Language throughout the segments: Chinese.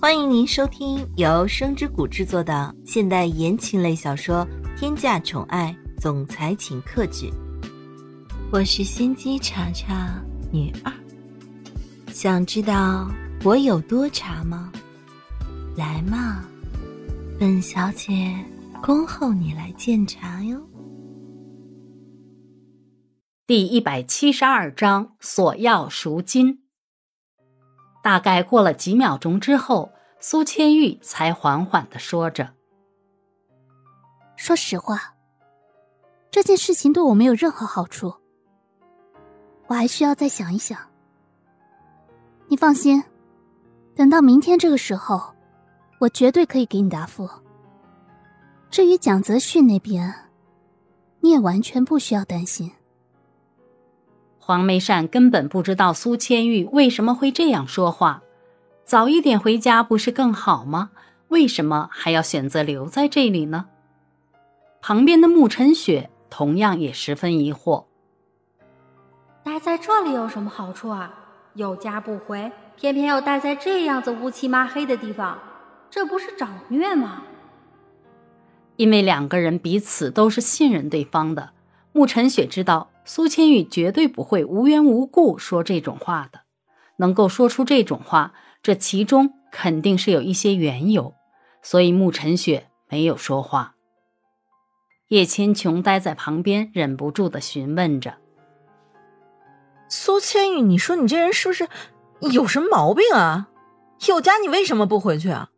欢迎您收听由声之谷制作的现代言情类小说《天价宠爱总裁请客制》，我是心机茶茶女二。想知道我有多茶吗？来嘛，本小姐恭候你来鉴茶哟。第一百七十二章索要赎金。大概过了几秒钟之后，苏千玉才缓缓的说着：“说实话，这件事情对我没有任何好处，我还需要再想一想。你放心，等到明天这个时候，我绝对可以给你答复。至于蒋泽旭那边，你也完全不需要担心。”黄梅善根本不知道苏千玉为什么会这样说话，早一点回家不是更好吗？为什么还要选择留在这里呢？旁边的沐晨雪同样也十分疑惑。待在这里有什么好处啊？有家不回，偏偏要待在这样子乌漆抹黑的地方，这不是找虐吗？因为两个人彼此都是信任对方的，沐晨雪知道。苏千玉绝对不会无缘无故说这种话的，能够说出这种话，这其中肯定是有一些缘由，所以慕晨雪没有说话。叶千琼待在旁边，忍不住的询问着：“苏千玉，你说你这人是不是有什么毛病啊？有家你为什么不回去啊？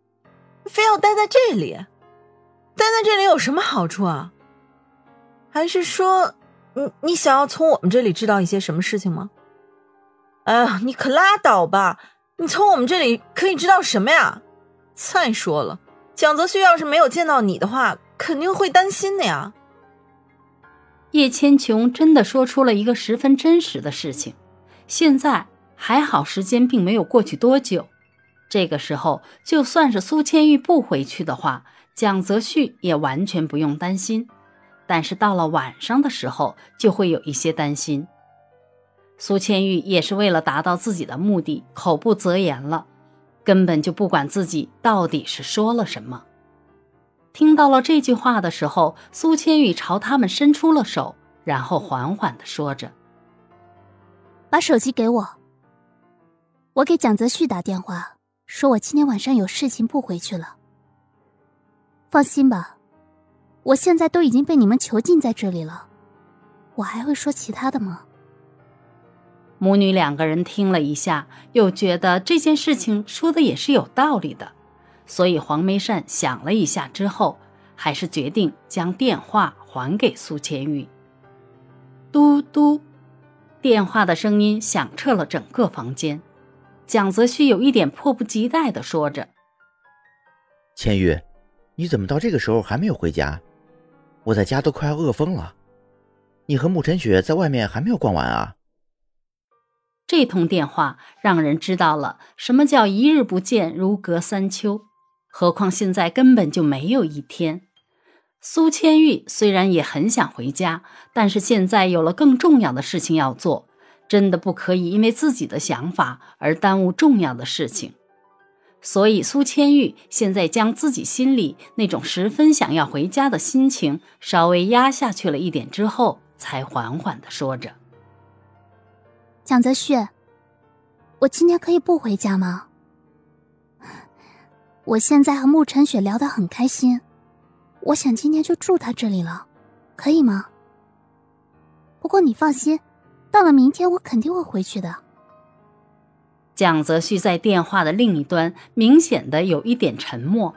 非要待在这里？待在这里有什么好处啊？还是说？”你你想要从我们这里知道一些什么事情吗？哎呀，你可拉倒吧！你从我们这里可以知道什么呀？再说了，蒋泽旭要是没有见到你的话，肯定会担心的呀。叶千琼真的说出了一个十分真实的事情。现在还好，时间并没有过去多久。这个时候，就算是苏千玉不回去的话，蒋泽旭也完全不用担心。但是到了晚上的时候，就会有一些担心。苏千玉也是为了达到自己的目的，口不择言了，根本就不管自己到底是说了什么。听到了这句话的时候，苏千玉朝他们伸出了手，然后缓缓的说着：“把手机给我，我给蒋泽旭打电话，说我今天晚上有事情不回去了。放心吧。”我现在都已经被你们囚禁在这里了，我还会说其他的吗？母女两个人听了一下，又觉得这件事情说的也是有道理的，所以黄梅善想了一下之后，还是决定将电话还给苏千玉。嘟嘟，电话的声音响彻了整个房间。蒋泽旭有一点迫不及待的说着：“千玉，你怎么到这个时候还没有回家？”我在家都快要饿疯了，你和慕晨雪在外面还没有逛完啊？这通电话让人知道了什么叫一日不见如隔三秋，何况现在根本就没有一天。苏千玉虽然也很想回家，但是现在有了更重要的事情要做，真的不可以因为自己的想法而耽误重要的事情。所以，苏千玉现在将自己心里那种十分想要回家的心情稍微压下去了一点之后，才缓缓的说着：“蒋泽旭，我今天可以不回家吗？我现在和慕晨雪聊得很开心，我想今天就住他这里了，可以吗？不过你放心，到了明天我肯定会回去的。”蒋泽旭在电话的另一端明显的有一点沉默，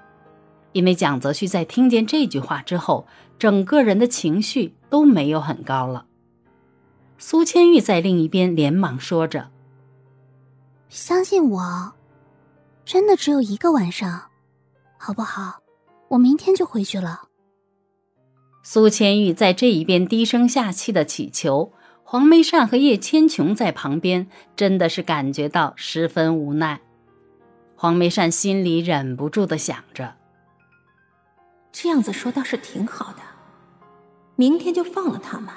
因为蒋泽旭在听见这句话之后，整个人的情绪都没有很高了。苏千玉在另一边连忙说着：“相信我，真的只有一个晚上，好不好？我明天就回去了。”苏千玉在这一边低声下气的祈求。黄梅善和叶千琼在旁边，真的是感觉到十分无奈。黄梅善心里忍不住的想着：这样子说倒是挺好的，明天就放了他们。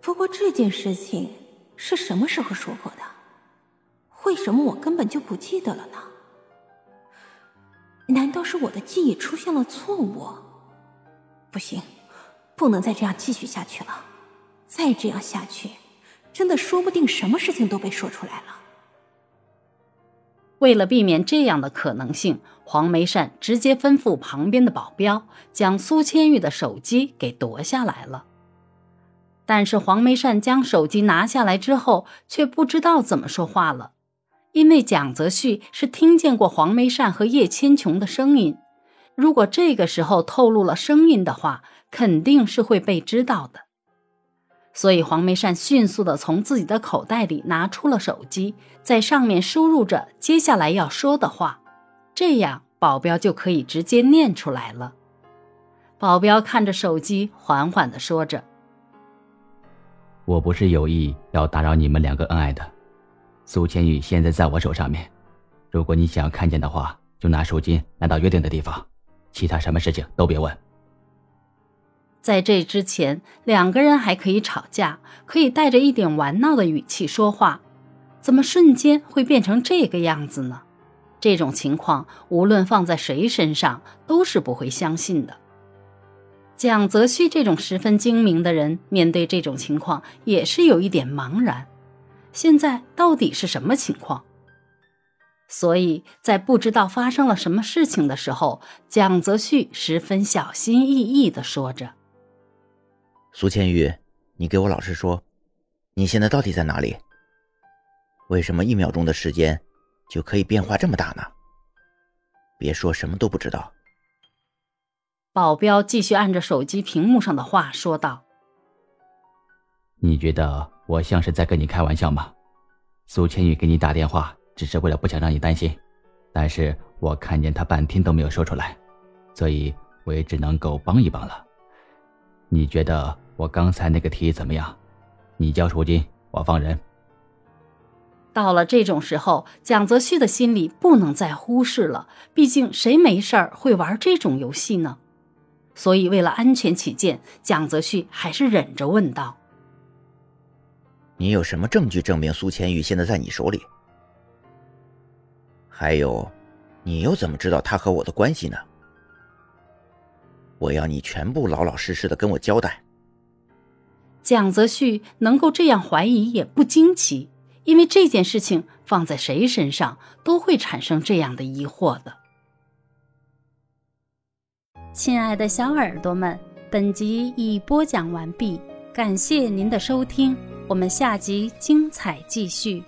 不过这件事情是什么时候说过的？为什么我根本就不记得了呢？难道是我的记忆出现了错误？不行，不能再这样继续下去了。再这样下去，真的说不定什么事情都被说出来了。为了避免这样的可能性，黄梅善直接吩咐旁边的保镖将苏千玉的手机给夺下来了。但是黄梅善将手机拿下来之后，却不知道怎么说话了，因为蒋泽旭是听见过黄梅善和叶千琼的声音，如果这个时候透露了声音的话，肯定是会被知道的。所以黄梅善迅速的从自己的口袋里拿出了手机，在上面输入着接下来要说的话，这样保镖就可以直接念出来了。保镖看着手机，缓缓的说着：“我不是有意要打扰你们两个恩爱的。苏千玉现在在我手上面，如果你想看见的话，就拿赎金来到约定的地方，其他什么事情都别问。”在这之前，两个人还可以吵架，可以带着一点玩闹的语气说话，怎么瞬间会变成这个样子呢？这种情况，无论放在谁身上都是不会相信的。蒋泽旭这种十分精明的人，面对这种情况也是有一点茫然。现在到底是什么情况？所以在不知道发生了什么事情的时候，蒋泽旭十分小心翼翼地说着。苏千玉，你给我老实说，你现在到底在哪里？为什么一秒钟的时间就可以变化这么大呢？别说什么都不知道。保镖继续按着手机屏幕上的话说道：“你觉得我像是在跟你开玩笑吗？苏千玉给你打电话只是为了不想让你担心，但是我看见他半天都没有说出来，所以我也只能够帮一帮了。”你觉得我刚才那个提议怎么样？你交赎金，我放人。到了这种时候，蒋泽旭的心里不能再忽视了。毕竟谁没事儿会玩这种游戏呢？所以为了安全起见，蒋泽旭还是忍着问道：“你有什么证据证明苏千玉现在在你手里？还有，你又怎么知道他和我的关系呢？”我要你全部老老实实的跟我交代。蒋泽旭能够这样怀疑也不惊奇，因为这件事情放在谁身上都会产生这样的疑惑的。亲爱的小耳朵们，本集已播讲完毕，感谢您的收听，我们下集精彩继续。